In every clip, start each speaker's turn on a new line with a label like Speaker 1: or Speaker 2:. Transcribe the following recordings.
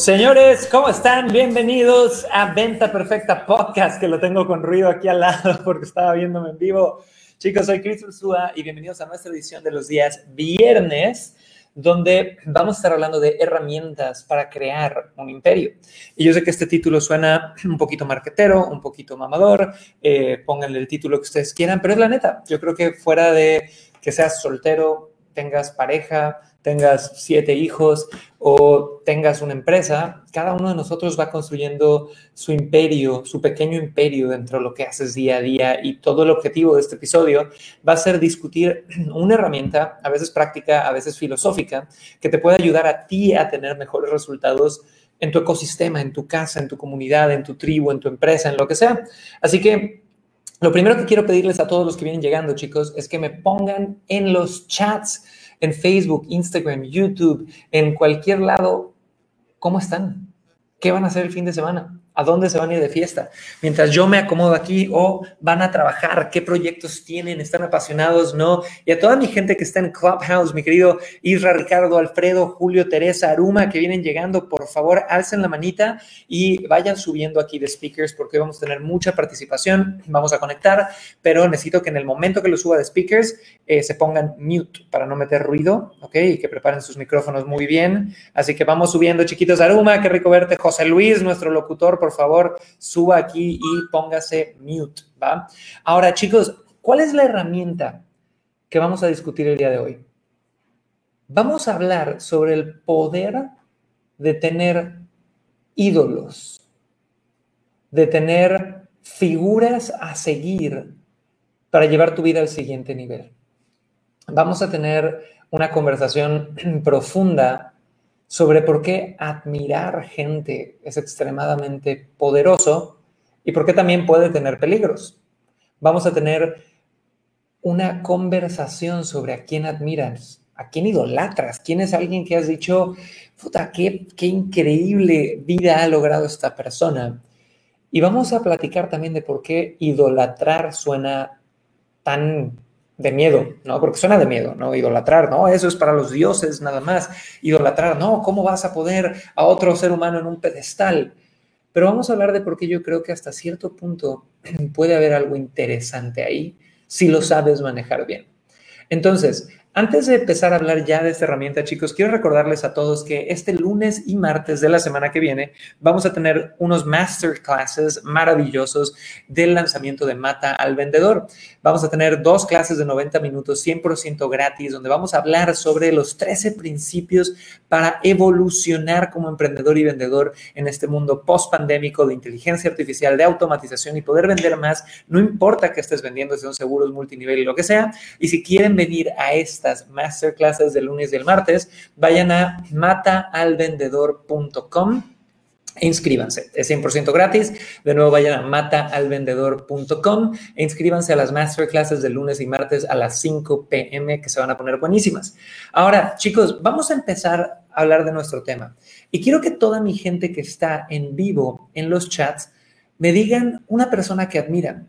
Speaker 1: Señores, ¿cómo están? Bienvenidos a Venta Perfecta Podcast, que lo tengo con ruido aquí al lado porque estaba viéndome en vivo. Chicos, soy Chris Ursúa y bienvenidos a nuestra edición de los días viernes, donde vamos a estar hablando de herramientas para crear un imperio. Y yo sé que este título suena un poquito marquetero, un poquito mamador, eh, pónganle el título que ustedes quieran, pero es la neta. Yo creo que fuera de que seas soltero, tengas pareja, tengas siete hijos o tengas una empresa, cada uno de nosotros va construyendo su imperio, su pequeño imperio dentro de lo que haces día a día y todo el objetivo de este episodio va a ser discutir una herramienta, a veces práctica, a veces filosófica, que te puede ayudar a ti a tener mejores resultados en tu ecosistema, en tu casa, en tu comunidad, en tu tribu, en tu empresa, en lo que sea. Así que lo primero que quiero pedirles a todos los que vienen llegando, chicos, es que me pongan en los chats en Facebook, Instagram, YouTube, en cualquier lado, ¿cómo están? ¿Qué van a hacer el fin de semana? ¿A dónde se van a ir de fiesta? Mientras yo me acomodo aquí o van a trabajar, qué proyectos tienen, están apasionados, no. Y a toda mi gente que está en Clubhouse, mi querido Isra, Ricardo, Alfredo, Julio, Teresa, Aruma, que vienen llegando, por favor, alcen la manita y vayan subiendo aquí de speakers porque vamos a tener mucha participación, vamos a conectar, pero necesito que en el momento que lo suba de speakers eh, se pongan mute para no meter ruido, ¿ok? Y que preparen sus micrófonos muy bien. Así que vamos subiendo, chiquitos. Aruma, qué rico verte. José Luis, nuestro locutor, por favor, suba aquí y póngase mute, ¿va? Ahora, chicos, ¿cuál es la herramienta que vamos a discutir el día de hoy? Vamos a hablar sobre el poder de tener ídolos, de tener figuras a seguir para llevar tu vida al siguiente nivel. Vamos a tener una conversación profunda sobre por qué admirar gente es extremadamente poderoso y por qué también puede tener peligros. Vamos a tener una conversación sobre a quién admiras, a quién idolatras, quién es alguien que has dicho, puta, qué, qué increíble vida ha logrado esta persona. Y vamos a platicar también de por qué idolatrar suena tan de miedo, ¿no? Porque suena de miedo, ¿no? Idolatrar, ¿no? Eso es para los dioses nada más. Idolatrar, no, ¿cómo vas a poner a otro ser humano en un pedestal? Pero vamos a hablar de por qué yo creo que hasta cierto punto puede haber algo interesante ahí si lo sabes manejar bien. Entonces, antes de empezar a hablar ya de esta herramienta, chicos, quiero recordarles a todos que este lunes y martes de la semana que viene vamos a tener unos masterclasses maravillosos del lanzamiento de Mata al Vendedor. Vamos a tener dos clases de 90 minutos 100% gratis donde vamos a hablar sobre los 13 principios para evolucionar como emprendedor y vendedor en este mundo post-pandémico de inteligencia artificial, de automatización y poder vender más, no importa que estés vendiendo, sean seguros multinivel y lo que sea. Y si quieren venir a este estas masterclasses del lunes y el martes, vayan a mataalvendedor.com e inscríbanse. Es 100% gratis. De nuevo, vayan a mataalvendedor.com e inscríbanse a las masterclasses del lunes y martes a las 5 pm que se van a poner buenísimas. Ahora, chicos, vamos a empezar a hablar de nuestro tema. Y quiero que toda mi gente que está en vivo en los chats me digan una persona que admiran.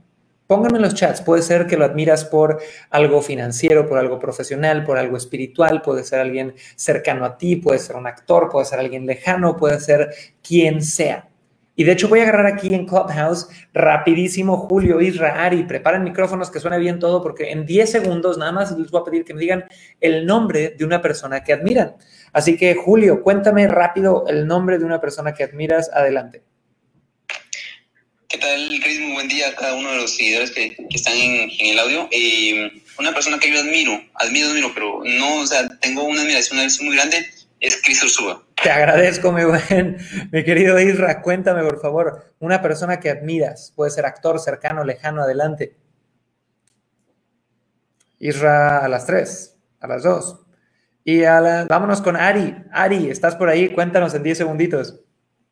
Speaker 1: Pónganme en los chats, puede ser que lo admiras por algo financiero, por algo profesional, por algo espiritual, puede ser alguien cercano a ti, puede ser un actor, puede ser alguien lejano, puede ser quien sea. Y de hecho voy a agarrar aquí en Clubhouse rapidísimo Julio, Isra, Ari, preparen micrófonos que suene bien todo porque en 10 segundos nada más les voy a pedir que me digan el nombre de una persona que admiran. Así que Julio, cuéntame rápido el nombre de una persona que admiras. Adelante.
Speaker 2: ¿Qué tal, Chris? Muy buen día a cada uno de los seguidores que, están en, el audio. Eh, una persona que yo admiro, admiro, admiro, pero no, o sea, tengo una admiración muy grande, es Chris Ursúa.
Speaker 1: Te agradezco, mi buen, mi querido Isra. Cuéntame, por favor, una persona que admiras, puede ser actor, cercano, lejano, adelante. Isra a las tres, a las dos. Y a la, vámonos con Ari. Ari, ¿estás por ahí? Cuéntanos en diez segunditos.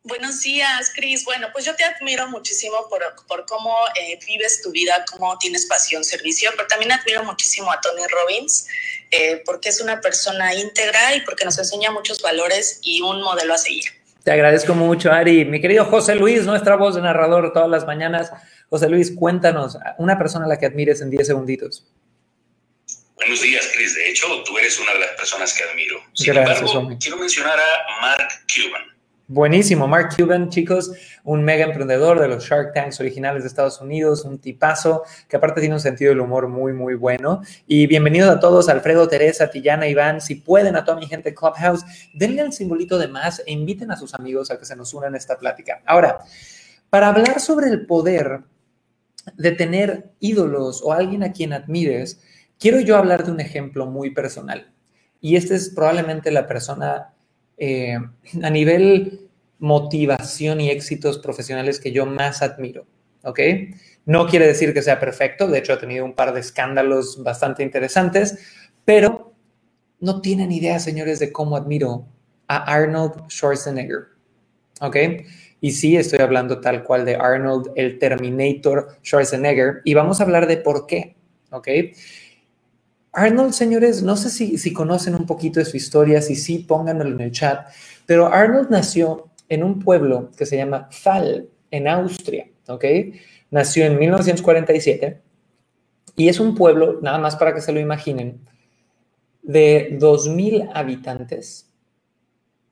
Speaker 3: Buenos días, Cris. Bueno, pues yo te admiro muchísimo por, por cómo eh, vives tu vida, cómo tienes pasión, servicio, pero también admiro muchísimo a Tony Robbins eh, porque es una persona íntegra y porque nos enseña muchos valores y un modelo a seguir.
Speaker 1: Te agradezco mucho, Ari. Mi querido José Luis, nuestra voz de narrador todas las mañanas. José Luis, cuéntanos, una persona a la que admires en 10 segunditos.
Speaker 4: Buenos días, Chris. De hecho, tú eres una de las personas que admiro. Sin Gracias, embargo, quiero mencionar a Mark.
Speaker 1: Buenísimo, Mark Cuban, chicos, un mega emprendedor de los Shark Tanks originales de Estados Unidos, un tipazo que aparte tiene un sentido del humor muy, muy bueno. Y bienvenidos a todos, Alfredo, Teresa, Tillana, Iván. Si pueden, a toda mi gente Clubhouse, denle el simbolito de más e inviten a sus amigos a que se nos unan a esta plática. Ahora, para hablar sobre el poder de tener ídolos o alguien a quien admires, quiero yo hablar de un ejemplo muy personal. Y esta es probablemente la persona eh, a nivel motivación y éxitos profesionales que yo más admiro, ¿ok? No quiere decir que sea perfecto, de hecho ha tenido un par de escándalos bastante interesantes, pero no tienen idea, señores, de cómo admiro a Arnold Schwarzenegger, ¿ok? Y sí, estoy hablando tal cual de Arnold, el Terminator Schwarzenegger, y vamos a hablar de por qué, ¿ok? Arnold, señores, no sé si, conocen un poquito de su historia, si sí, pónganlo en el chat, pero Arnold nació en un pueblo que se llama Fall, en Austria, ¿ok? Nació en 1947 y es un pueblo, nada más para que se lo imaginen, de 2.000 habitantes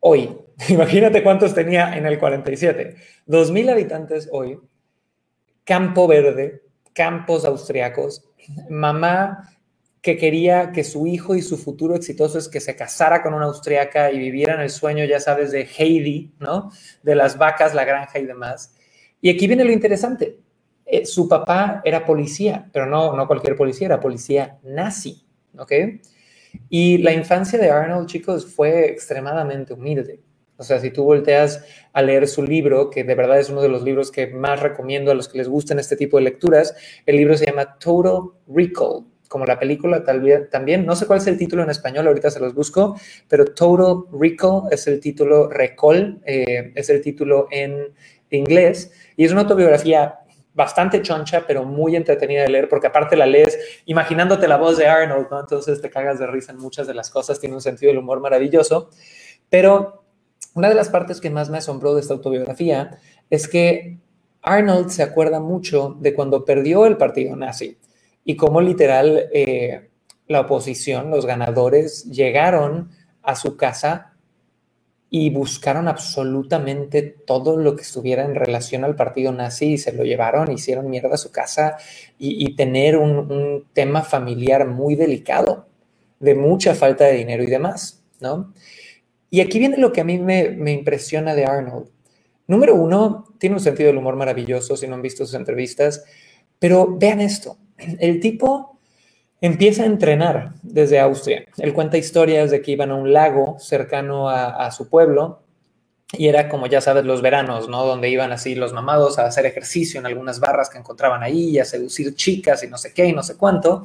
Speaker 1: hoy. Imagínate cuántos tenía en el 47. 2.000 habitantes hoy, campo verde, campos austriacos, mamá que quería que su hijo y su futuro exitoso es que se casara con una austriaca y vivieran el sueño, ya sabes, de Heidi, ¿no? De las vacas, la granja y demás. Y aquí viene lo interesante. Eh, su papá era policía, pero no, no cualquier policía, era policía nazi, ¿ok? Y la infancia de Arnold, chicos, fue extremadamente humilde. O sea, si tú volteas a leer su libro, que de verdad es uno de los libros que más recomiendo a los que les gusten este tipo de lecturas, el libro se llama Total Recall como la película también, no sé cuál es el título en español, ahorita se los busco, pero Total Recall es el título, Recall eh, es el título en inglés, y es una autobiografía bastante choncha, pero muy entretenida de leer, porque aparte la lees imaginándote la voz de Arnold, ¿no? Entonces te cagas de risa en muchas de las cosas, tiene un sentido del humor maravilloso, pero una de las partes que más me asombró de esta autobiografía es que Arnold se acuerda mucho de cuando perdió el partido nazi y cómo literal eh, la oposición, los ganadores, llegaron a su casa y buscaron absolutamente todo lo que estuviera en relación al partido nazi y se lo llevaron, hicieron mierda a su casa y, tener un, tema familiar muy delicado, de mucha falta de dinero y demás, ¿no? Y aquí viene lo que a mí me, me impresiona de Arnold. Número uno, tiene un sentido del humor maravilloso, si no han visto sus entrevistas, pero vean esto, el tipo empieza a entrenar desde Austria. Él cuenta historias de que iban a un lago cercano a, su pueblo y era como ya sabes los veranos, ¿no? Donde iban así los mamados a hacer ejercicio en algunas barras que encontraban ahí y a seducir chicas y no sé qué y no sé cuánto.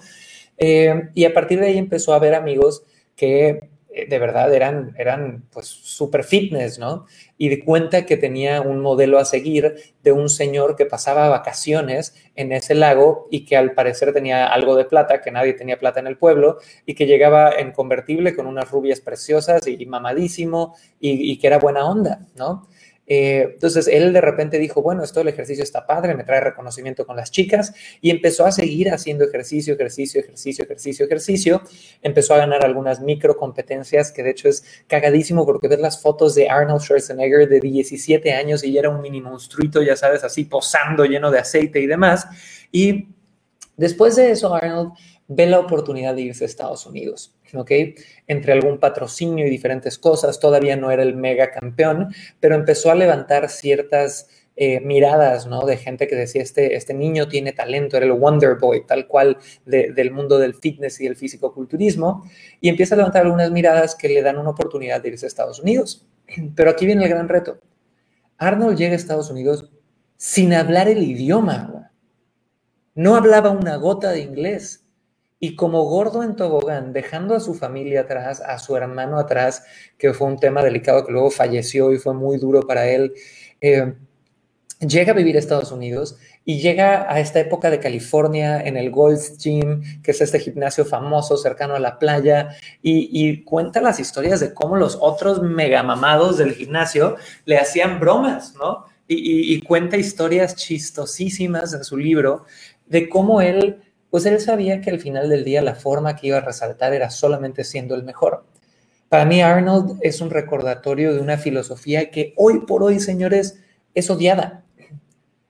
Speaker 1: Eh, y a partir de ahí empezó a ver amigos que de verdad eran, eran pues súper fitness, ¿no? Y de cuenta que tenía un modelo a seguir de un señor que pasaba vacaciones en ese lago y que al parecer tenía algo de plata, que nadie tenía plata en el pueblo, y que llegaba en convertible con unas rubias preciosas y mamadísimo y que era buena onda, ¿no? Eh, entonces él de repente dijo, bueno, esto del ejercicio está padre, me trae reconocimiento con las chicas y empezó a seguir haciendo ejercicio, ejercicio, ejercicio, ejercicio, ejercicio. Empezó a ganar algunas micro competencias que de hecho es cagadísimo porque ver las fotos de Arnold Schwarzenegger de 17 años y era un mini monstruito, ya sabes, así posando lleno de aceite y demás. Y después de eso, Arnold ve la oportunidad de irse a Estados Unidos. ¿Ok? Entre algún patrocinio y diferentes cosas, todavía no era el mega campeón, pero empezó a levantar ciertas eh, miradas, ¿no? De gente que decía, este, este niño tiene talento, era el Wonder Boy, tal cual del mundo del fitness y el físico-culturismo, y empieza a levantar algunas miradas que le dan una oportunidad de irse a Estados Unidos. Pero aquí viene el gran reto. Arnold llega a Estados Unidos sin hablar el idioma. No hablaba una gota de inglés y como gordo en tobogán, dejando a su familia atrás, a su hermano atrás, que fue un tema delicado que luego falleció y fue muy duro para él, eh, llega a vivir a Estados Unidos y llega a esta época de California en el Gold's Gym, que es este gimnasio famoso cercano a la playa, y, cuenta las historias de cómo los otros megamamados del gimnasio le hacían bromas, ¿no? Y, y, cuenta historias chistosísimas en su libro de cómo él, pues él sabía que al final del día la forma que iba a resaltar era solamente siendo el mejor. Para mí Arnold es un recordatorio de una filosofía que hoy por hoy, señores, es odiada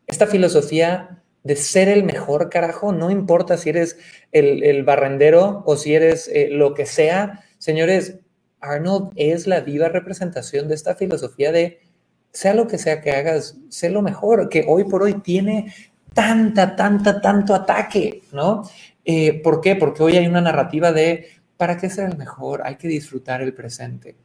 Speaker 1: esta filosofía de ser el mejor carajo, no importa si eres el, barrendero o si eres eh, lo que sea, señores, Arnold es la viva representación de esta filosofía de sea lo que sea que hagas, sé lo mejor, que hoy por hoy tiene tanta, tanta, tanto ataque, ¿no? Eh, ¿Por qué? Porque hoy hay una narrativa de, ¿para qué ser el mejor? Hay que disfrutar el presente.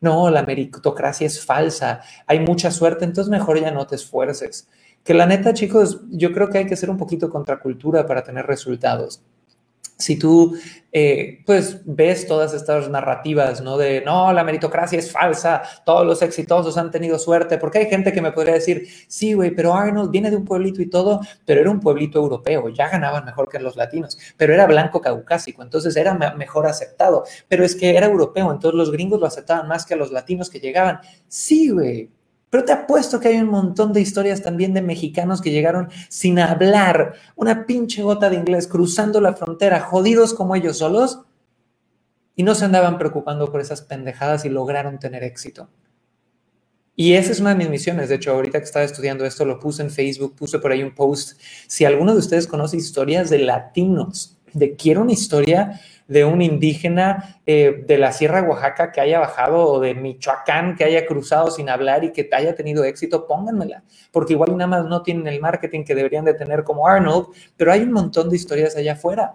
Speaker 1: No, la meritocracia es falsa, hay mucha suerte, entonces mejor ya no te esfuerces. Que la neta, chicos, yo creo que hay que ser un poquito contracultura para tener resultados. Si tú, eh, pues, ves todas estas narrativas, ¿no? De, no, la meritocracia es falsa, todos los exitosos han tenido suerte, porque hay gente que me podría decir, sí, güey, pero Arnold viene de un pueblito y todo, pero era un pueblito europeo, ya ganaban mejor que los latinos, pero era blanco caucásico, entonces era mejor aceptado, pero es que era europeo, entonces los gringos lo aceptaban más que a los latinos que llegaban. Sí, güey, pero te apuesto que hay un montón de historias también de mexicanos que llegaron sin hablar una pinche gota de inglés, cruzando la frontera, jodidos como ellos solos, y no se andaban preocupando por esas pendejadas y lograron tener éxito. Y esa es una de mis misiones. De hecho, ahorita que estaba estudiando esto, lo puse en Facebook, puse por ahí un post. Si alguno de ustedes conoce historias de latinos, de quiero una historia de un indígena eh, de la Sierra Oaxaca que haya bajado o de Michoacán que haya cruzado sin hablar y que haya tenido éxito, pónganmela, porque igual nada más no tienen el marketing que deberían de tener como Arnold, pero hay un montón de historias allá afuera.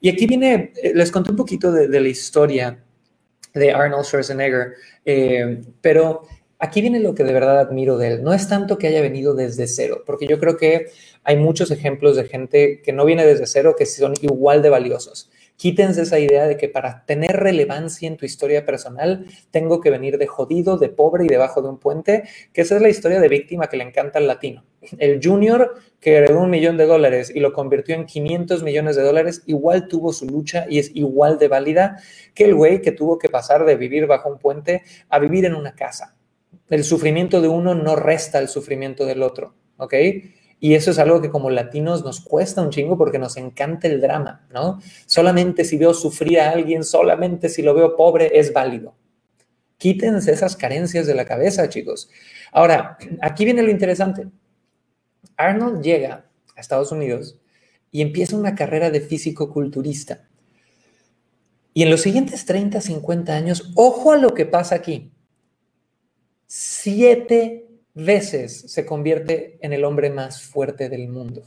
Speaker 1: Y aquí viene, eh, les conté un poquito de, la historia de Arnold Schwarzenegger, eh, pero aquí viene lo que de verdad admiro de él. No es tanto que haya venido desde cero, porque yo creo que hay muchos ejemplos de gente que no viene desde cero, que son igual de valiosos. Quítense esa idea de que para tener relevancia en tu historia personal tengo que venir de jodido, de pobre y debajo de un puente, que esa es la historia de víctima que le encanta al latino. El junior que heredó un millón de dólares y lo convirtió en 500 millones de dólares, igual tuvo su lucha y es igual de válida que el güey que tuvo que pasar de vivir bajo un puente a vivir en una casa. El sufrimiento de uno no resta el sufrimiento del otro, ¿ok? Y eso es algo que como latinos nos cuesta un chingo porque nos encanta el drama, ¿no? Solamente si veo sufrir a alguien, solamente si lo veo pobre, es válido. Quítense esas carencias de la cabeza, chicos. Ahora, aquí viene lo interesante. Arnold llega a Estados Unidos y empieza una carrera de físico-culturista. Y en los siguientes 30, 50 años, ojo a lo que pasa aquí. Siete veces se convierte en el hombre más fuerte del mundo.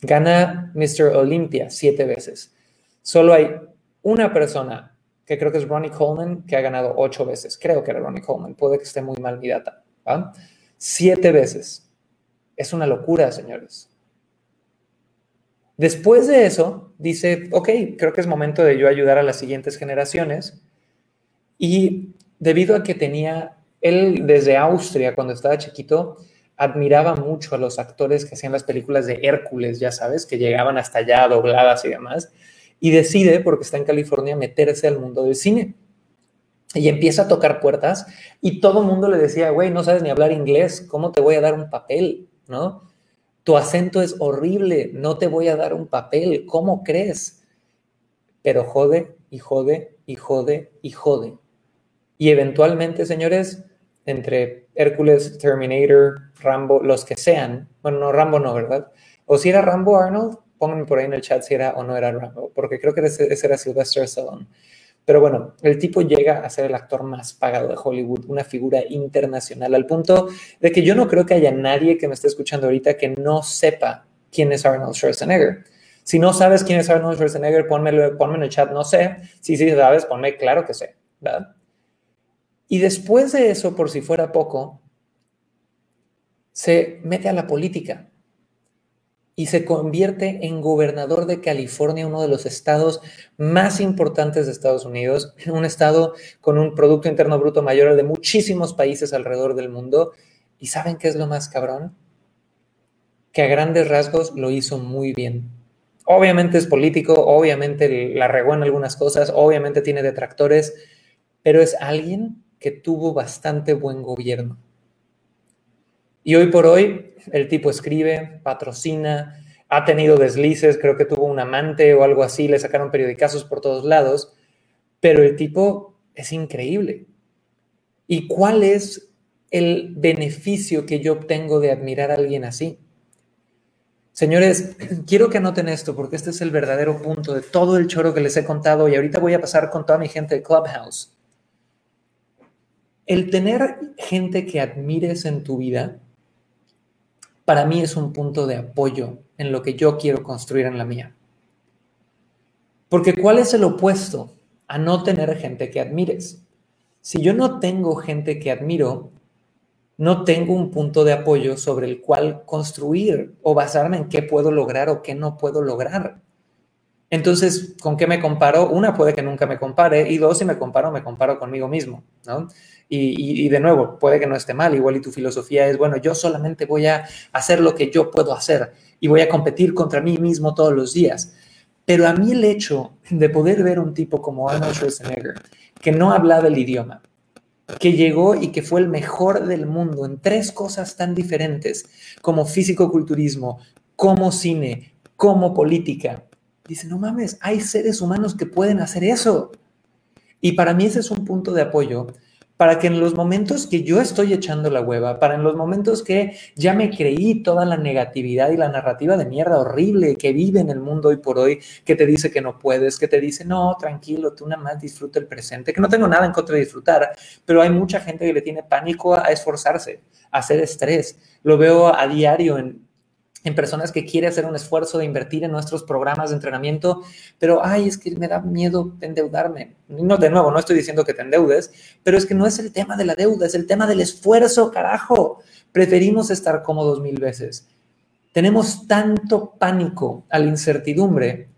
Speaker 1: Gana Mr. Olympia siete veces. Solo hay una persona, que creo que es Ronnie Coleman, que ha ganado ocho veces. Creo que era Ronnie Coleman, puede que esté muy mal mi data. Siete veces. Es una locura, señores. Después de eso, dice, ok, creo que es momento de yo ayudar a las siguientes generaciones. Y debido a que tenía él desde Austria, cuando estaba chiquito, admiraba mucho a los actores que hacían las películas de Hércules, ya sabes, que llegaban hasta allá dobladas y demás, y decide, porque está en California, meterse al mundo del cine. Y empieza a tocar puertas y todo el mundo le decía, güey, no sabes ni hablar inglés, ¿cómo te voy a dar un papel? ¿No? Tu acento es horrible, no te voy a dar un papel, ¿cómo crees? Pero jode y jode y jode y jode. Y eventualmente, señores, entre Hércules, Terminator, Rambo, los que sean. Bueno, no, Rambo no, ¿verdad? O si era Rambo Arnold, pónganme por ahí en el chat si era o no era Rambo, porque creo que ese, era Sylvester Stallone. Pero bueno, el tipo llega a ser el actor más pagado de Hollywood, una figura internacional, al punto de que yo no creo que haya nadie que me esté escuchando ahorita que no sepa quién es Arnold Schwarzenegger. Si no sabes quién es Arnold Schwarzenegger, pónmelo, ponme en el chat, no sé. Si sí sabes, ponme claro que sé, ¿verdad? Y después de eso, por si fuera poco, se mete a la política y se convierte en gobernador de California, uno de los estados más importantes de Estados Unidos, un estado con un Producto Interno Bruto mayor al de muchísimos países alrededor del mundo. ¿Y saben qué es lo más cabrón? Que a grandes rasgos lo hizo muy bien. Obviamente es político, obviamente la regó en algunas cosas, obviamente tiene detractores, pero es alguien que tuvo bastante buen gobierno. Y hoy por hoy el tipo escribe, patrocina, ha tenido deslices, creo que tuvo un amante o algo así, le sacaron periodicazos por todos lados, pero el tipo es increíble. ¿Y cuál es el beneficio que yo obtengo de admirar a alguien así? Señores, quiero que anoten esto porque este es el verdadero punto de todo el choro que les he contado y ahorita voy a pasar con toda mi gente de Clubhouse. El tener gente que admires en tu vida, para mí es un punto de apoyo en lo que yo quiero construir en la mía. Porque ¿cuál es el opuesto a no tener gente que admires? Si yo no tengo gente que admiro, no tengo un punto de apoyo sobre el cual construir o basarme en qué puedo lograr o qué no puedo lograr. Entonces, ¿con qué me comparo? Una, puede que nunca me compare, y dos, si me comparo, me comparo conmigo mismo, ¿no? Y, y, de nuevo, puede que no esté mal, igual y tu filosofía es, bueno, yo solamente voy a hacer lo que yo puedo hacer y voy a competir contra mí mismo todos los días. Pero a mí el hecho de poder ver un tipo como Arnold Schwarzenegger, que no hablaba el idioma, que llegó y que fue el mejor del mundo en tres cosas tan diferentes como físico-culturismo, como cine, como política. Dice, no mames, hay seres humanos que pueden hacer eso. Y para mí ese es un punto de apoyo para que en los momentos que yo estoy echando la hueva, para en los momentos que ya me creí toda la negatividad y la narrativa de mierda horrible que vive en el mundo hoy por hoy, que te dice que no puedes, que te dice, no, tranquilo, tú nada más disfruta el presente, que no tengo nada en contra de disfrutar, pero hay mucha gente que le tiene pánico a esforzarse, a hacer estrés. Lo veo a diario en en personas que quieren hacer un esfuerzo de invertir en nuestros programas de entrenamiento, pero, ay, es que me da miedo endeudarme. No, de nuevo, no estoy diciendo que te endeudes, pero es que no es el tema de la deuda, es el tema del esfuerzo, carajo. Preferimos estar cómodos mil veces. Tenemos tanto pánico a la incertidumbre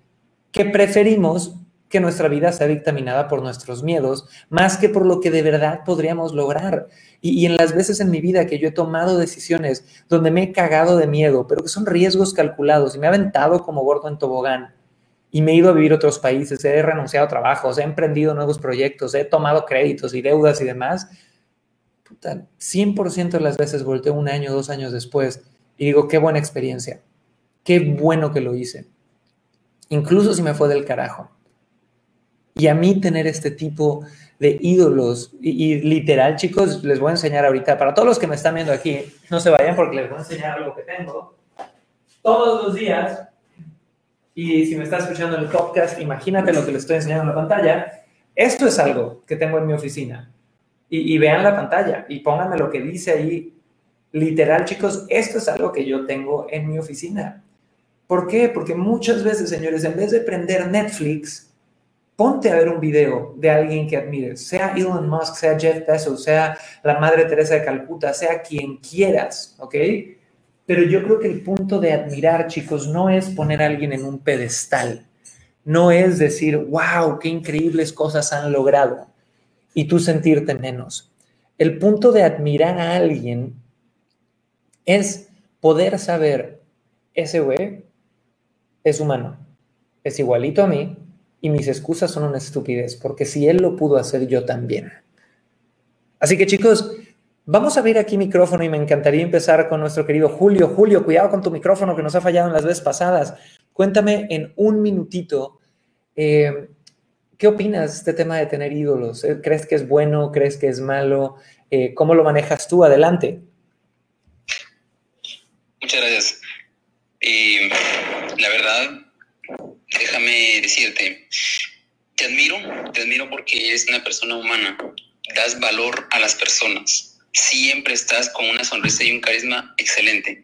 Speaker 1: que preferimos que nuestra vida sea dictaminada por nuestros miedos, más que por lo que de verdad podríamos lograr. Y, en las veces en mi vida que yo he tomado decisiones donde me he cagado de miedo, pero que son riesgos calculados y me he aventado como gordo en tobogán y me he ido a vivir a otros países, he renunciado a trabajos, he emprendido nuevos proyectos, he tomado créditos y deudas y demás, puta, 100% de las veces volteo un año, dos años después y digo, qué buena experiencia, qué bueno que lo hice. Incluso si me fue del carajo. Y a mí tener este tipo de ídolos, y, literal, chicos, les voy a enseñar ahorita, para todos los que me están viendo aquí, no se vayan porque les voy a enseñar algo que tengo. Todos los días, y si me está escuchando en el podcast, imagínate lo que les estoy enseñando en la pantalla. Esto es algo que tengo en mi oficina. Y, y vean la pantalla y pónganme lo que dice ahí. Literal, chicos, esto es algo que yo tengo en mi oficina. ¿Por qué? Porque muchas veces, señores, en vez de prender Netflix, ponte a ver un video de alguien que admires, sea Elon Musk, sea Jeff Bezos, sea la Madre Teresa de Calcuta, sea quien quieras, ¿ok? Pero yo creo que el punto de admirar, chicos, no es poner a alguien en un pedestal, no es decir, wow, qué increíbles cosas han logrado y tú sentirte menos. El punto de admirar a alguien es poder saber, ese güey es humano, es igualito a mí, y mis excusas son una estupidez, porque si él lo pudo hacer, yo también. Así que chicos, vamos a abrir aquí micrófono y me encantaría empezar con nuestro querido Julio. Julio, cuidado con tu micrófono que nos ha fallado en las veces pasadas. Cuéntame en un minutito, eh, ¿qué opinas de este tema de tener ídolos? ¿Eh? ¿Crees que es bueno? ¿Crees que es malo? Eh, ¿Cómo lo manejas tú? Adelante.
Speaker 2: Muchas gracias. la verdad, déjame decirte, te admiro, te admiro porque eres una persona humana, das valor a las personas, siempre estás con una sonrisa y un carisma excelente.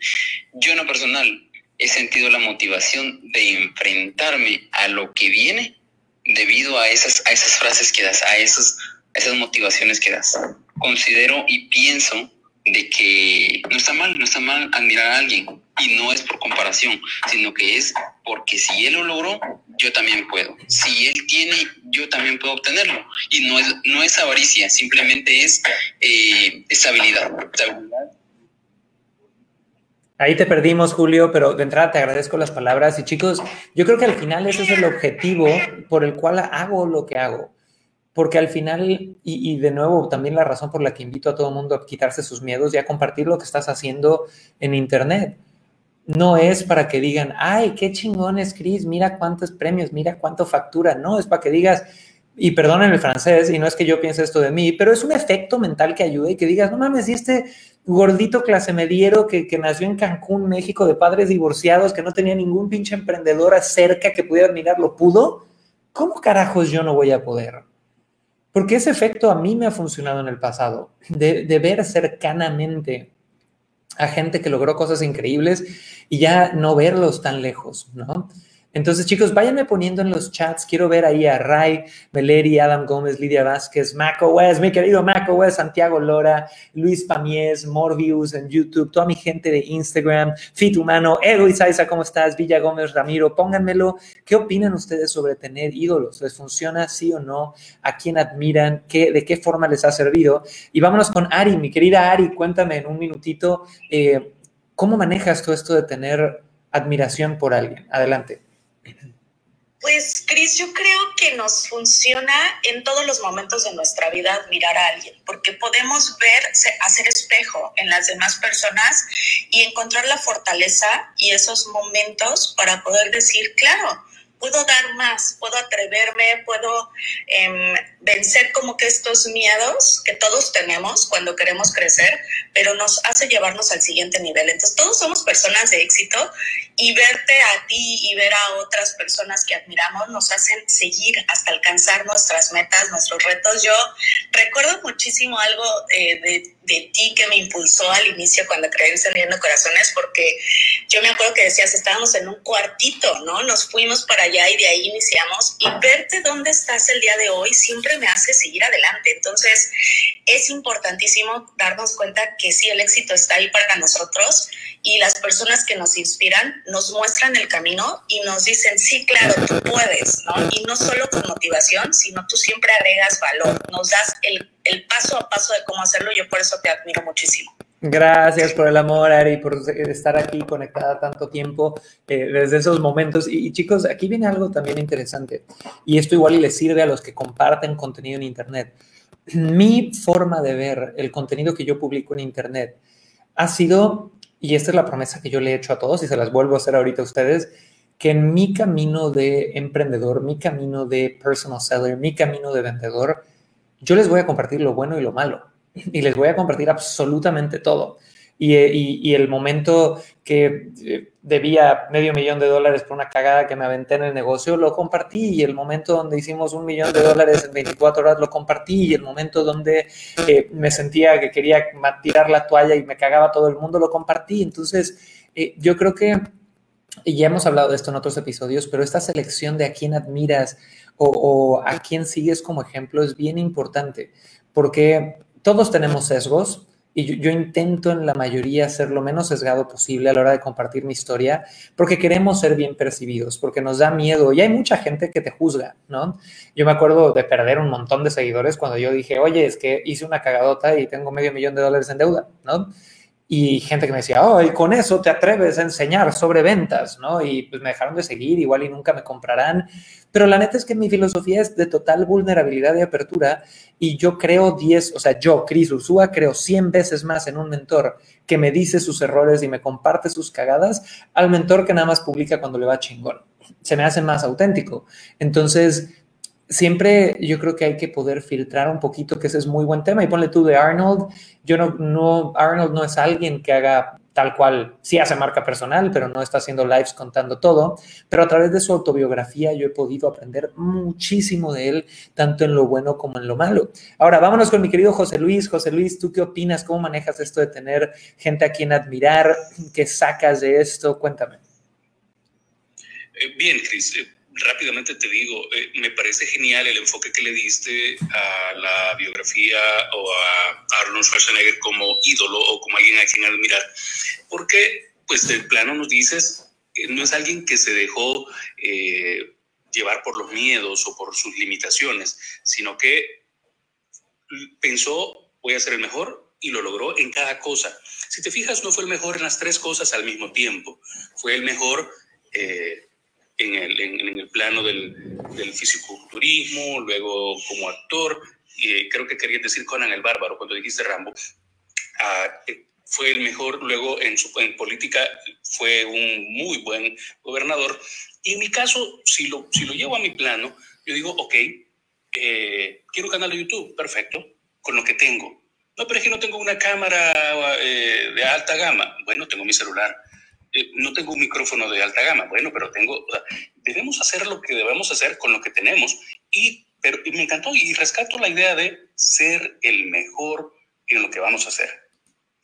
Speaker 2: Yo en lo personal he sentido la motivación de enfrentarme a lo que viene debido a esas, a esas frases que das, a, a esas motivaciones que das. Considero y pienso de que no está mal, no está mal admirar a alguien y no es por comparación, sino que es porque si él lo logró, yo también puedo. Si él tiene, yo también puedo obtenerlo. Y no es, no es avaricia, simplemente es eh, estabilidad.
Speaker 1: Ahí te perdimos, Julio, pero de entrada te agradezco las palabras. Y chicos, yo creo que al final ese es el objetivo por el cual hago lo que hago. Porque al final, y, de nuevo, también la razón por la que invito a todo el mundo a quitarse sus miedos y a compartir lo que estás haciendo en Internet. No es para que digan, ay, qué chingón es Chris, mira cuántos premios, mira cuánto factura. No, es para que digas, y perdonen el francés, y no es que yo piense esto de mí, pero es un efecto mental que ayuda y que digas, no mames, y este gordito clase mediero que, que, nació en Cancún, México, de padres divorciados, que no tenía ningún pinche emprendedor cerca que pudiera admirarlo, pudo, ¿cómo carajos yo no voy a poder? Porque ese efecto a mí me ha funcionado en el pasado, de, ver cercanamente a gente que logró cosas increíbles y ya no verlos tan lejos, ¿no? Entonces, chicos, váyanme poniendo en los chats. Quiero ver ahí a Ray, Meleri, Adam Gómez, Lidia Vázquez, Maco West, mi querido Maco West, Santiago Lora, Luis Pamies, Morbius en YouTube, toda mi gente de Instagram, Fit Humano, Edo Isaiza, ¿cómo estás? Villa Gómez, Ramiro, pónganmelo. ¿Qué opinan ustedes sobre tener ídolos? ¿Les funciona sí o no? ¿A quién admiran? ¿Qué, ¿De qué forma les ha servido? Y vámonos con Ari, mi querida Ari, cuéntame en un minutito, eh, ¿cómo manejas todo esto de tener admiración por alguien? Adelante.
Speaker 3: Pues, Cris, yo creo que nos funciona en todos los momentos de nuestra vida admirar a alguien, porque podemos ver, hacer espejo en las demás personas y encontrar la fortaleza y esos momentos para poder decir, claro, puedo dar más, puedo atreverme, puedo eh, vencer como que estos miedos que todos tenemos cuando queremos crecer, pero nos hace llevarnos al siguiente nivel. Entonces, todos somos personas de éxito y verte a ti y ver a otras personas que admiramos nos hacen seguir hasta alcanzar nuestras metas, nuestros retos. Yo recuerdo muchísimo algo eh, de, de, ti que me impulsó al inicio cuando creí en Saliendo Corazones, porque yo me acuerdo que decías, estábamos en un cuartito, ¿no? Nos fuimos para allá y de ahí iniciamos y verte dónde estás el día de hoy siempre me hace seguir adelante. Entonces, es importantísimo darnos cuenta que sí, el éxito está ahí para nosotros y las personas que nos inspiran nos muestran el camino y nos dicen, sí, claro, tú puedes, ¿no? Y no solo con motivación, sino tú siempre agregas valor, nos das el, paso a paso de cómo hacerlo. Yo por eso te admiro muchísimo.
Speaker 1: Gracias por el amor, Ari, por estar aquí conectada tanto tiempo eh, desde esos momentos. Y, y, chicos, aquí viene algo también interesante. Y esto igual y les sirve a los que comparten contenido en Internet. Mi forma de ver el contenido que yo publico en Internet ha sido, y esta es la promesa que yo le he hecho a todos y se las vuelvo a hacer ahorita a ustedes, que en mi camino de emprendedor, mi camino de personal seller, mi camino de vendedor, yo les voy a compartir lo bueno y lo malo y les voy a compartir absolutamente todo. Y, y, el momento que eh, debía medio millón de dólares por una cagada que me aventé en el negocio, lo compartí. Y el momento donde hicimos un millón de dólares en 24 horas, lo compartí. Y el momento donde eh, me sentía que quería tirar la toalla y me cagaba todo el mundo, lo compartí. Entonces, eh, yo creo que, y ya hemos hablado de esto en otros episodios, pero esta selección de a quién admiras o, o a quién sigues como ejemplo es bien importante. Porque todos tenemos sesgos y yo, intento en la mayoría ser lo menos sesgado posible a la hora de compartir mi historia porque queremos ser bien percibidos, porque nos da miedo y hay mucha gente que te juzga, ¿no? Yo me acuerdo de perder un montón de seguidores cuando yo dije, oye, es que hice una cagadota y tengo medio millón de dólares en deuda, ¿no? Y gente que me decía, oh, y con eso te atreves a enseñar sobre ventas, ¿no? Y pues me dejaron de seguir, igual y nunca me comprarán. Pero la neta es que mi filosofía es de total vulnerabilidad y apertura y yo creo 10, o sea, yo, Cris Ursúa, creo 100 veces más en un mentor que me dice sus errores y me comparte sus cagadas al mentor que nada más publica cuando le va chingón. Se me hace más auténtico. Entonces, siempre yo creo que hay que poder filtrar un poquito, que ese es muy buen tema. Y ponle tú de Arnold, yo no, no, Arnold no es alguien que haga tal cual, sí hace marca personal, pero no está haciendo lives contando todo. Pero a través de su autobiografía yo he podido aprender muchísimo de él, tanto en lo bueno como en lo malo. Ahora, vámonos con mi querido José Luis. José Luis, ¿tú qué opinas? ¿Cómo manejas esto de tener gente a quien admirar? ¿Qué sacas de esto? Cuéntame.
Speaker 4: Bien, Cris rápidamente te digo, eh, me parece genial el enfoque que le diste a la biografía o a Arnold Schwarzenegger como ídolo o como alguien a quien admirar, porque pues de plano nos dices, eh, no es alguien que se dejó eh, llevar por los miedos o por sus limitaciones, sino que pensó, voy a ser el mejor y lo logró en cada cosa. Si te fijas, no fue el mejor en las tres cosas al mismo tiempo. Fue el mejor eh, en, el, en, el, plano del, del fisiculturismo, luego como actor, y creo que querías decir Conan el Bárbaro cuando dijiste Rambo. Ah, eh, fue el mejor, luego en, su, en política fue un muy buen gobernador. Y en mi caso, si lo, si lo llevo a mi plano, yo digo, ok, eh, quiero un canal de YouTube, perfecto, con lo que tengo. No, pero es que no tengo una cámara eh, de alta gama. Bueno, tengo mi celular. Eh, no tengo un micrófono de alta gama. Bueno, pero tengo... debemos hacer lo que debemos hacer con lo que tenemos. Y, pero, y me encantó y rescato la idea de ser el mejor en lo que vamos a hacer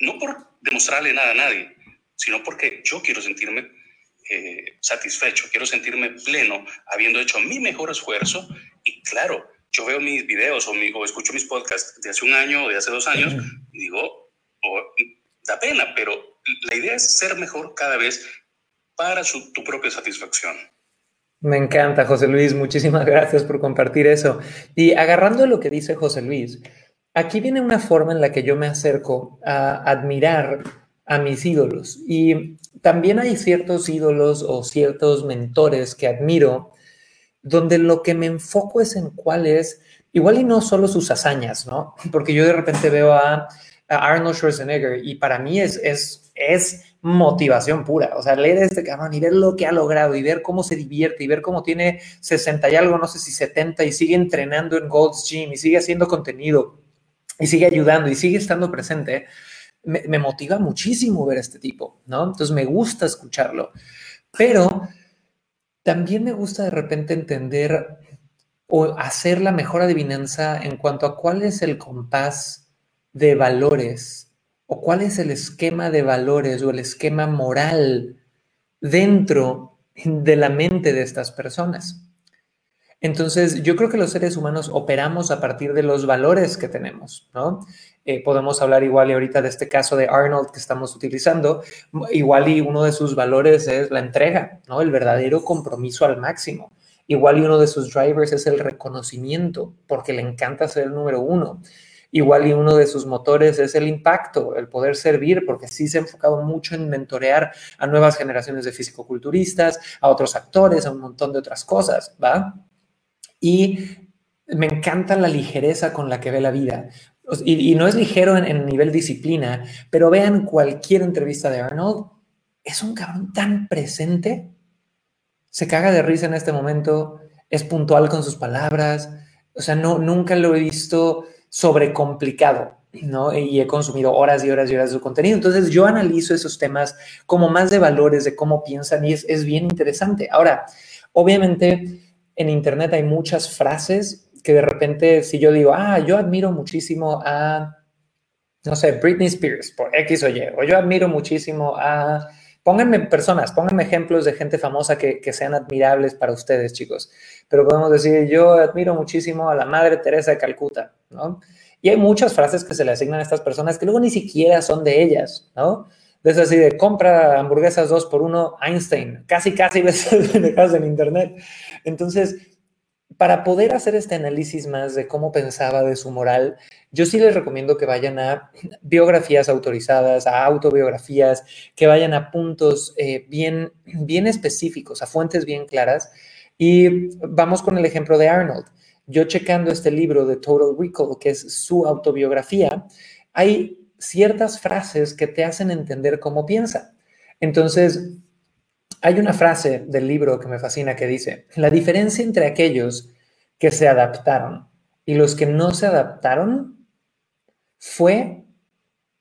Speaker 4: no por demostrarle nada a nadie, sino porque yo quiero sentirme eh, satisfecho, quiero sentirme pleno habiendo hecho mi mejor esfuerzo y claro, yo veo mis videos o, o escucho mis podcasts de hace un año o de hace dos años y digo, oh, da pena, pero la idea es ser mejor cada vez para tu propia satisfacción.
Speaker 1: Me encanta, José Luis. Muchísimas gracias por compartir eso. Y agarrando lo que dice José Luis, aquí viene una forma en la que yo me acerco a admirar a mis ídolos. Y también hay ciertos ídolos o ciertos mentores que admiro, donde lo que me enfoco es en cuáles, igual y no solo sus hazañas, ¿no? Porque yo de repente veo a, Arnold Schwarzenegger y para mí es, es, es motivación pura. O sea, leer este cabrón y ver lo que ha logrado y ver cómo se divierte y ver cómo tiene 60 y algo, no sé si 70 y sigue entrenando en Gold's Gym y sigue haciendo contenido y sigue ayudando y sigue estando presente, me, motiva muchísimo ver a este tipo, ¿no? Entonces me gusta escucharlo, pero también me gusta de repente entender o hacer la mejor adivinanza en cuanto a cuál es el compás de valores o cuál es el esquema de valores o el esquema moral dentro de la mente de estas personas. Entonces, yo creo que los seres humanos operamos a partir de los valores que tenemos, ¿no? Eh, podemos hablar igual y ahorita de este caso de Arnold que estamos utilizando, igual y uno de sus valores es la entrega, ¿no? El verdadero compromiso al máximo. Igual y uno de sus drivers es el reconocimiento, porque le encanta ser el número uno. Igual y uno de sus motores es el impacto, el poder servir, porque sí se ha enfocado mucho en mentorear a nuevas generaciones de fisicoculturistas, a otros actores, a un montón de otras cosas, ¿va? Y me encanta la ligereza con la que ve la vida. Y, no es ligero en, nivel disciplina, pero vean cualquier entrevista de Arnold, es un cabrón tan presente, se caga de risa en este momento, es puntual con sus palabras, o sea, no, nunca lo he visto sobrecomplicado, ¿no? Y he consumido horas y horas y horas de su contenido. Entonces yo analizo esos temas como más de valores, de cómo piensan y es, es bien interesante. Ahora, obviamente en Internet hay muchas frases que de repente, si yo digo, ah, yo admiro muchísimo a, no sé, Britney Spears por X o Y, o yo admiro muchísimo a, pónganme personas, pónganme ejemplos de gente famosa que, sean admirables para ustedes, chicos. Pero podemos decir, yo admiro muchísimo a la Madre Teresa de Calcuta, ¿no? Y hay muchas frases que se le asignan a estas personas que luego ni siquiera son de ellas, ¿no? eso así de compra hamburguesas dos por uno, Einstein, casi, casi ves en internet. Entonces, para poder hacer este análisis más de cómo pensaba de su moral, yo sí les recomiendo que vayan a biografías autorizadas, a autobiografías, que vayan a puntos eh, bien, bien específicos, a fuentes bien claras. Y vamos con el ejemplo de Arnold. Yo checando este libro de Total Recall, que es su autobiografía, hay ciertas frases que te hacen entender cómo piensa. Entonces, hay una frase del libro que me fascina que dice, la diferencia entre aquellos que se adaptaron y los que no se adaptaron fue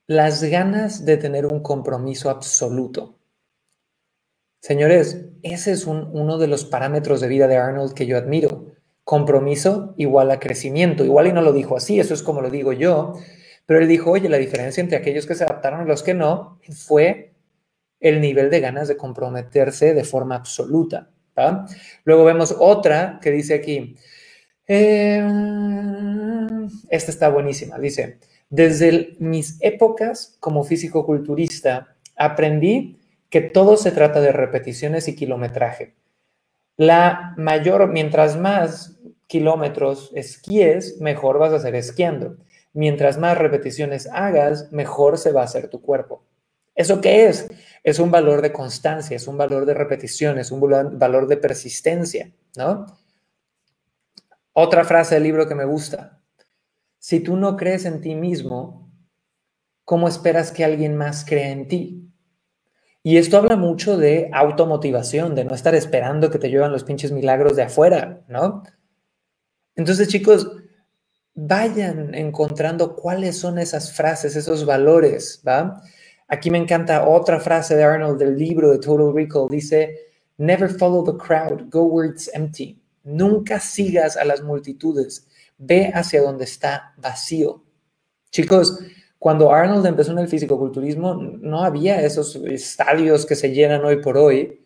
Speaker 1: las ganas de tener un compromiso absoluto. Señores, ese es uno de los parámetros de vida de Arnold que yo admiro. Compromiso igual a crecimiento. Igual y no lo dijo así, eso es como lo digo yo, pero él dijo, oye, la diferencia entre aquellos que se adaptaron y los que no fue el nivel de ganas de comprometerse de forma absoluta. Luego vemos otra que dice aquí, eh, esta está buenísima, dice, desde mis épocas como físico-culturista aprendí que todo se trata de repeticiones y kilometraje. La mayor, mientras más kilómetros esquíes, mejor vas a ser esquiando. mientras más repeticiones hagas, mejor se va a hacer tu cuerpo. ¿Eso qué es? Es un valor de constancia, es un valor de repetición, es un valor de persistencia, ¿no? Otra frase del libro que me gusta. Si tú no crees en ti mismo, ¿cómo esperas que alguien más crea en ti? Y esto habla mucho de automotivación, de no estar esperando que te llevan los pinches milagros de afuera, ¿no? Entonces, chicos, vayan encontrando cuáles son esas frases, esos valores, ¿va? Aquí me encanta otra frase de Arnold del libro de Total Recall. Dice, never follow the crowd, go where it's empty. Nunca sigas a las multitudes, ve hacia donde está vacío. Chicos, cuando Arnold empezó en el fisicoculturismo, no había esos estadios que se llenan hoy por hoy.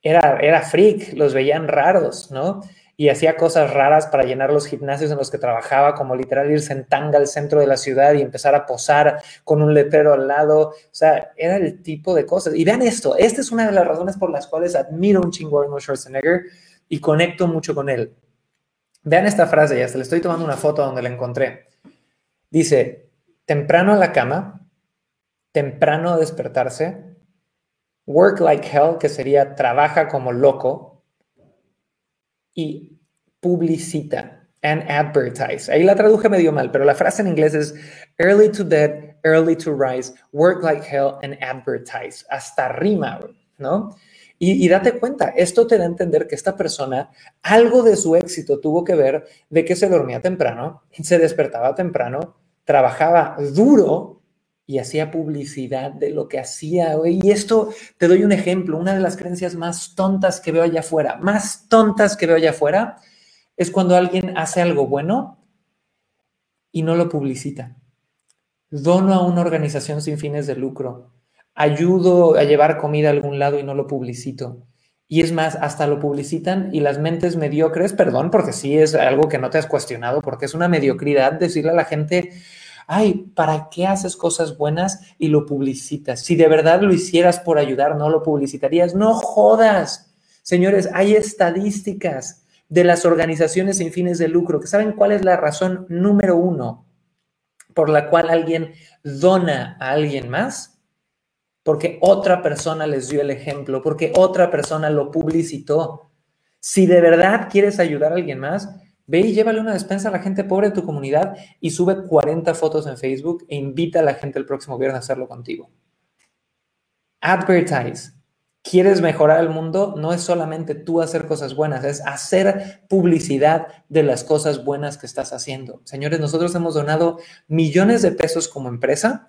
Speaker 1: Era, era freak, los veían raros, ¿no? Y hacía cosas raras para llenar los gimnasios en los que trabajaba, como literal irse en tanga al centro de la ciudad y empezar a posar con un letrero al lado. O sea, era el tipo de cosas. Y vean esto, esta es una de las razones por las cuales admiro un chingo a Arnold Schwarzenegger y conecto mucho con él. Vean esta frase, ya se le estoy tomando una foto donde la encontré. Dice, temprano a la cama, temprano a despertarse, work like hell, que sería trabaja como loco, y publicita and advertise. Ahí la traduje medio mal, pero la frase en inglés es early to bed, early to rise, work like hell and advertise. Hasta rima, ¿no? Y, y, date cuenta, esto te da a entender que esta persona, algo de su éxito tuvo que ver de que se dormía temprano, se despertaba temprano, trabajaba duro y hacía publicidad de lo que hacía. Y esto te doy un ejemplo, una de las creencias más tontas que veo allá afuera, más tontas que veo allá afuera, es cuando alguien hace algo bueno y no lo publicita. Dono a una organización sin fines de lucro. Ayudo a llevar comida a algún lado y no lo publicito. Y es más, hasta lo publicitan y las mentes mediocres, perdón, porque sí es algo que no te has cuestionado, porque es una mediocridad decirle a la gente, ay, ¿para qué haces cosas buenas y lo publicitas? Si de verdad lo hicieras por ayudar, no lo publicitarías. No jodas. Señores, hay estadísticas de las organizaciones sin fines de lucro que saben cuál es la razón número uno por la cual alguien dona a alguien más porque otra persona les dio el ejemplo, porque otra persona lo publicitó. Si de verdad quieres ayudar a alguien más, ve y llévale una despensa a la gente pobre de tu comunidad y sube 40 fotos en Facebook e invita a la gente el próximo viernes a hacerlo contigo. Advertise. ¿Quieres mejorar el mundo? No es solamente tú hacer cosas buenas, es hacer publicidad de las cosas buenas que estás haciendo. Señores, nosotros hemos donado millones de pesos como empresa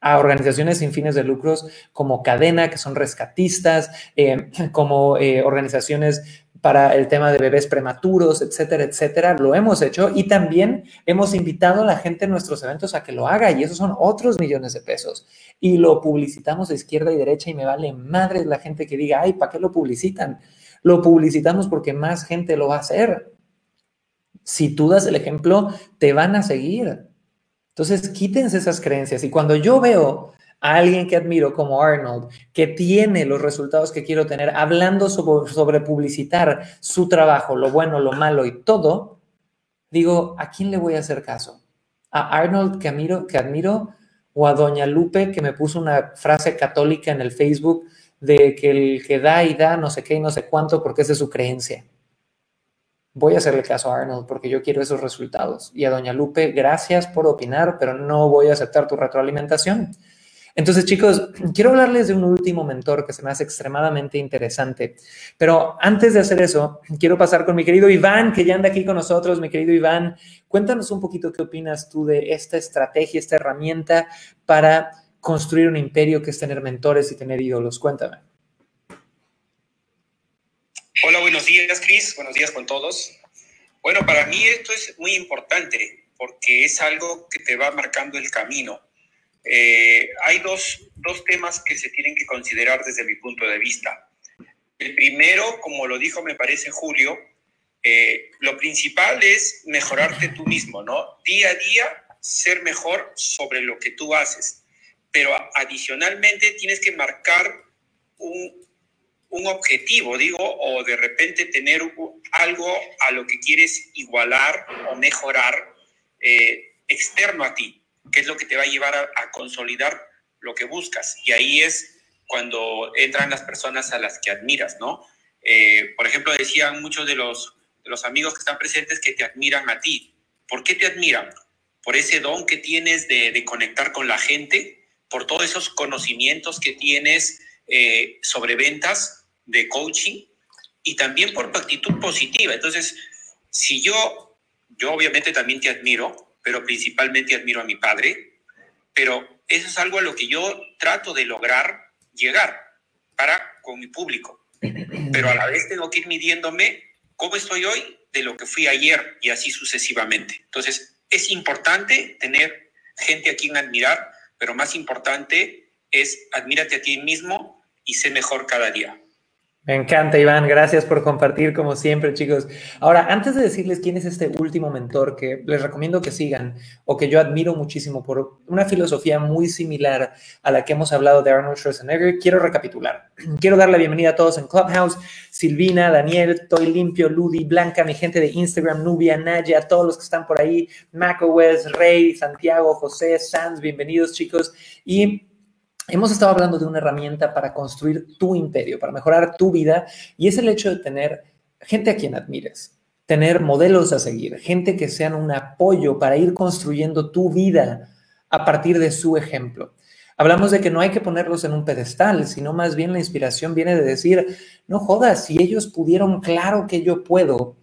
Speaker 1: a organizaciones sin fines de lucros como Cadena, que son rescatistas, eh, como eh, organizaciones para el tema de bebés prematuros, etcétera, etcétera. Lo hemos hecho y también hemos invitado a la gente en nuestros eventos a que lo haga y esos son otros millones de pesos. Y lo publicitamos de izquierda y derecha y me vale madre la gente que diga, ay, ¿para qué lo publicitan? Lo publicitamos porque más gente lo va a hacer. Si tú das el ejemplo, te van a seguir. Entonces, quítense esas creencias. Y cuando yo veo a alguien que admiro como Arnold, que tiene los resultados que quiero tener, hablando sobre, publicitar su trabajo, lo bueno, lo malo y todo, digo, ¿a quién le voy a hacer caso? ¿A Arnold que admiro, que admiro o a Doña Lupe que me puso una frase católica en el Facebook de que el que da y da no sé qué y no sé cuánto porque esa es su creencia? voy a hacerle caso a Arnold porque yo quiero esos resultados. Y a Doña Lupe, gracias por opinar, pero no voy a aceptar tu retroalimentación. Entonces, chicos, quiero hablarles de un último mentor que se me hace extremadamente interesante. Pero antes de hacer eso, quiero pasar con mi querido Iván, que ya anda aquí con nosotros. Mi querido Iván, cuéntanos un poquito qué opinas tú de esta estrategia, esta herramienta para construir un imperio que es tener mentores y tener ídolos. Cuéntame.
Speaker 5: Hola, buenos días, Cris. Buenos días con todos. Bueno, para mí esto es muy importante porque es algo que te va marcando el camino. Eh, hay dos, dos temas que se tienen que considerar desde mi punto de vista. El primero, como lo dijo, me parece Julio, eh, lo principal es mejorarte tú mismo, ¿no? Día a día ser mejor sobre lo que tú haces. Pero adicionalmente tienes que marcar un, un objetivo, digo, o de repente tener algo a lo que quieres igualar o mejorar eh, externo a ti, que es lo que te va a llevar a, consolidar lo que buscas. Y ahí es cuando entran las personas a las que admiras, ¿no? Eh, por ejemplo, decían muchos de los, de los amigos que están presentes que te admiran a ti. ¿Por qué te admiran? Por ese don que tienes de, de conectar con la gente, por todos esos conocimientos que tienes eh, sobre ventas, de coaching y también por tu actitud positiva. Entonces, si yo, yo obviamente también te admiro, pero principalmente admiro a mi padre, pero eso es algo a lo que yo trato de lograr llegar para con mi público. Pero a la vez tengo que ir midiéndome cómo estoy hoy de lo que fui ayer y así sucesivamente. Entonces, es importante tener gente a quien admirar, pero más importante es admírate a ti mismo y sé mejor cada día.
Speaker 1: Me encanta, Iván. Gracias por compartir, como siempre, chicos. Ahora, antes de decirles quién es este último mentor que les recomiendo que sigan o que yo admiro muchísimo por una filosofía muy similar a la que hemos hablado de Arnold Schwarzenegger, quiero recapitular. Quiero dar la bienvenida a todos en Clubhouse: Silvina, Daniel, Toy Limpio, Ludi, Blanca, mi gente de Instagram, Nubia, Naya, todos los que están por ahí, Macowes, Rey, Santiago, José, Sanz, bienvenidos, chicos. Y Hemos estado hablando de una herramienta para construir tu imperio, para mejorar tu vida, y es el hecho de tener gente a quien admires, tener modelos a seguir, gente que sean un apoyo para ir construyendo tu vida a partir de su ejemplo. Hablamos de que no hay que ponerlos en un pedestal, sino más bien la inspiración viene de decir, no jodas, si ellos pudieron, claro que yo puedo,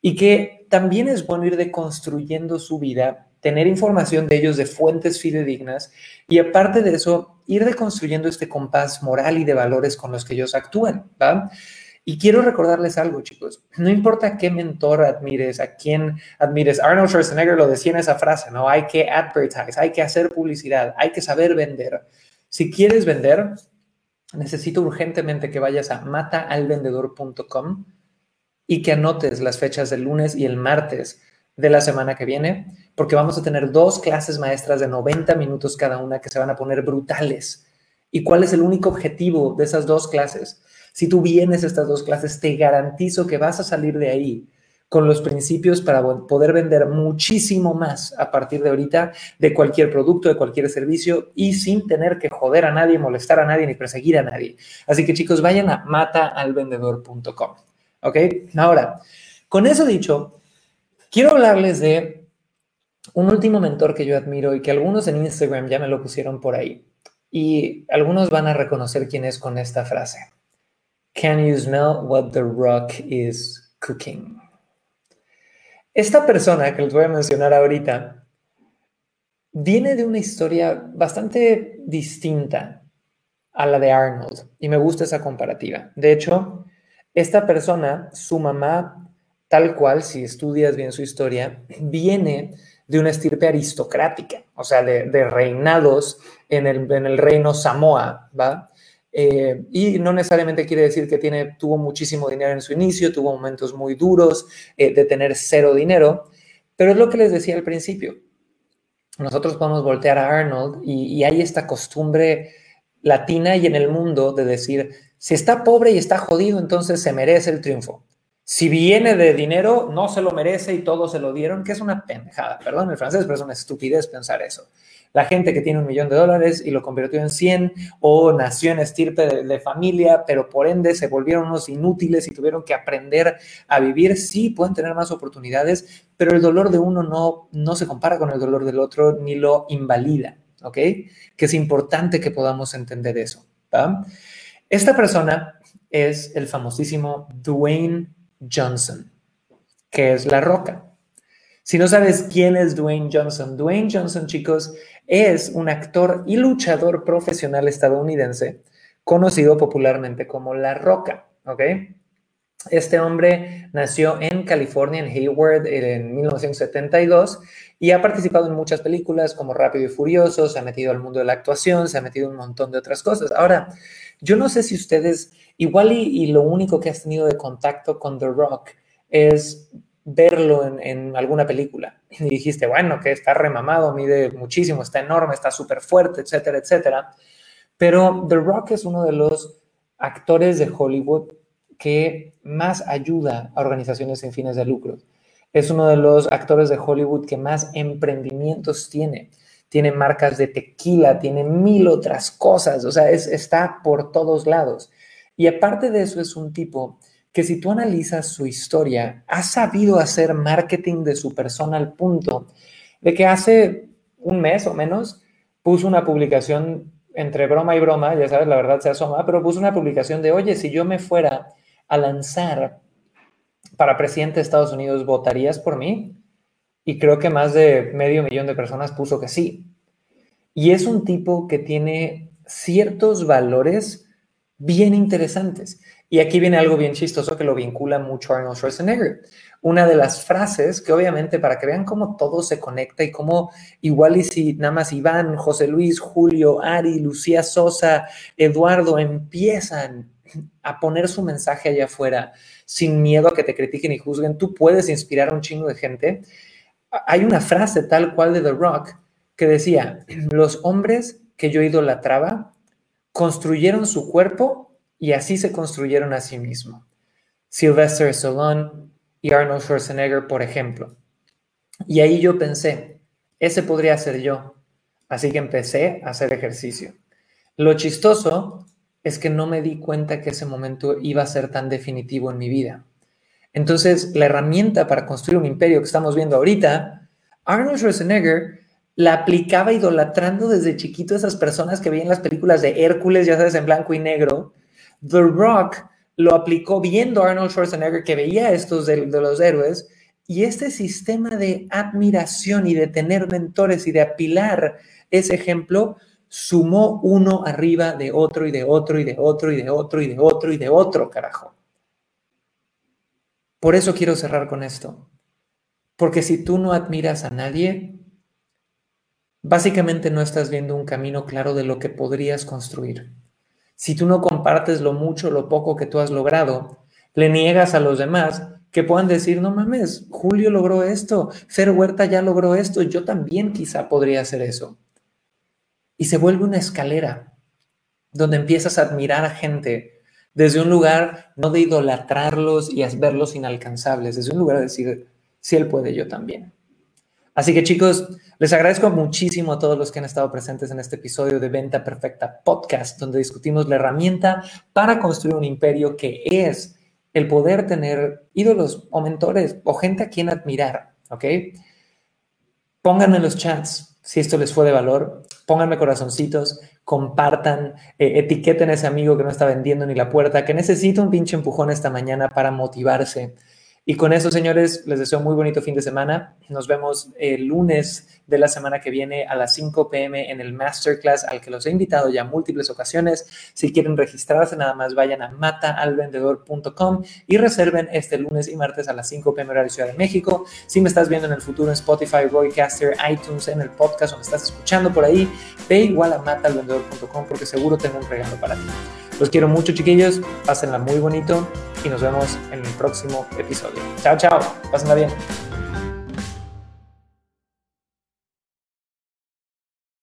Speaker 1: y que también es bueno ir deconstruyendo su vida tener información de ellos de fuentes fidedignas y aparte de eso, ir deconstruyendo este compás moral y de valores con los que ellos actúan, ¿va? Y quiero recordarles algo, chicos. No importa qué mentor admires, a quién admires. Arnold Schwarzenegger lo decía en esa frase, ¿no? Hay que advertise, hay que hacer publicidad, hay que saber vender. Si quieres vender, necesito urgentemente que vayas a mataalvendedor.com y que anotes las fechas del lunes y el martes de la semana que viene, porque vamos a tener dos clases maestras de 90 minutos cada una que se van a poner brutales. ¿Y cuál es el único objetivo de esas dos clases? Si tú vienes a estas dos clases, te garantizo que vas a salir de ahí con los principios para poder vender muchísimo más a partir de ahorita de cualquier producto, de cualquier servicio y sin tener que joder a nadie, molestar a nadie ni perseguir a nadie. Así que chicos, vayan a mataalvendedor.com. ¿Ok? Ahora, con eso dicho, Quiero hablarles de un último mentor que yo admiro y que algunos en Instagram ya me lo pusieron por ahí. Y algunos van a reconocer quién es con esta frase. Can you smell what the rock is cooking? Esta persona que les voy a mencionar ahorita viene de una historia bastante distinta a la de Arnold y me gusta esa comparativa. De hecho, esta persona, su mamá tal cual, si estudias bien su historia, viene de una estirpe aristocrática, o sea, de, reinados en el, reino Samoa, ¿va? Eh, y no necesariamente quiere decir que tiene, tuvo muchísimo dinero en su inicio, tuvo momentos muy duros eh, de tener cero dinero, pero es lo que les decía al principio. Nosotros podemos voltear a Arnold y, y hay esta costumbre latina y en el mundo de decir, si está pobre y está jodido, entonces se merece el triunfo. Si viene de dinero, no se lo merece y todos se lo dieron, que es una pendejada. Perdón el francés, pero es una estupidez pensar eso. La gente que tiene un millón de dólares y lo convirtió en 100 o nació en estirpe de, familia, pero por ende se volvieron unos inútiles y tuvieron que aprender a vivir, sí pueden tener más oportunidades, pero el dolor de uno no, no se compara con el dolor del otro ni lo invalida, ¿ok? Que es importante que podamos entender eso. Esta persona es el famosísimo Dwayne Johnson, que es La Roca. Si no sabes quién es Dwayne Johnson, Dwayne Johnson, chicos, es un actor y luchador profesional estadounidense conocido popularmente como La Roca, ¿ok? Este hombre nació en California, en Hayward, en 1972 y ha participado en muchas películas como Rápido y Furioso, se ha metido al mundo de la actuación, se ha metido un montón de otras cosas. Ahora, yo no sé si ustedes Igual y, lo único que has tenido de contacto con The Rock es verlo en, alguna película. Y dijiste, bueno, que está remamado, mide muchísimo, está enorme, está súper fuerte, etcétera, etcétera. Pero The Rock es uno de los actores de Hollywood que más ayuda a organizaciones sin fines de lucro. Es uno de los actores de Hollywood que más emprendimientos tiene. Tiene marcas de tequila, tiene mil otras cosas, o sea, es, está por todos lados. Y aparte de eso es un tipo que si tú analizas su historia, ha sabido hacer marketing de su persona al punto de que hace un mes o menos puso una publicación entre broma y broma, ya sabes, la verdad se asoma, pero puso una publicación de, oye, si yo me fuera a lanzar para presidente de Estados Unidos, ¿votarías por mí? Y creo que más de medio millón de personas puso que sí. Y es un tipo que tiene ciertos valores bien interesantes. Y aquí viene algo bien chistoso que lo vincula mucho a Arnold Schwarzenegger. Una de las frases que obviamente para que vean cómo todo se conecta y cómo igual y si nada más Iván, José Luis, Julio, Ari, Lucía Sosa, Eduardo empiezan a poner su mensaje allá afuera sin miedo a que te critiquen y juzguen, tú puedes inspirar a un chingo de gente. Hay una frase tal cual de The Rock que decía, los hombres que yo idolatraba construyeron su cuerpo y así se construyeron a sí mismos. Sylvester Stallone y Arnold Schwarzenegger, por ejemplo. Y ahí yo pensé, ese podría ser yo. Así que empecé a hacer ejercicio. Lo chistoso es que no me di cuenta que ese momento iba a ser tan definitivo en mi vida. Entonces, la herramienta para construir un imperio que estamos viendo ahorita, Arnold Schwarzenegger la aplicaba idolatrando desde chiquito a esas personas que veían las películas de Hércules, ya sabes, en blanco y negro, The Rock lo aplicó viendo a Arnold Schwarzenegger que veía estos de, los héroes y este sistema de admiración y de tener mentores y de apilar ese ejemplo sumó uno arriba de otro y de otro y de otro y de otro y de otro y de otro, carajo. Por eso quiero cerrar con esto. Porque si tú no admiras a nadie, básicamente no estás viendo un camino claro de lo que podrías construir. Si tú no compartes lo mucho, lo poco que tú has logrado, le niegas a los demás que puedan decir, no mames, Julio logró esto, Fer Huerta ya logró esto, yo también quizá podría hacer eso. Y se vuelve una escalera donde empiezas a admirar a gente desde un lugar no de idolatrarlos y verlos inalcanzables, desde un lugar de decir, si él puede, yo también. Así que chicos, les agradezco muchísimo a todos los que han estado presentes en este episodio de Venta Perfecta Podcast, donde discutimos la herramienta para construir un imperio que es el poder tener ídolos o mentores o gente a quien admirar, ¿ok? Pónganme en los chats si esto les fue de valor, pónganme corazoncitos, compartan, eh, etiqueten a ese amigo que no está vendiendo ni la puerta, que necesita un pinche empujón esta mañana para motivarse y con eso, señores, les deseo muy bonito fin de semana. Nos vemos el lunes de la semana que viene a las 5 pm en el masterclass al que los he invitado ya múltiples ocasiones. Si quieren registrarse, nada más vayan a mataalvendedor.com y reserven este lunes y martes a las 5 pm horario Ciudad de México. Si me estás viendo en el futuro en Spotify, Roycaster, iTunes, en el podcast o me estás escuchando por ahí, ve igual a mataalvendedor.com porque seguro tengo un regalo para ti. Los quiero mucho, chiquillos. Pásenla muy bonito y nos vemos en el próximo episodio. Chao, chao. Pásenla bien.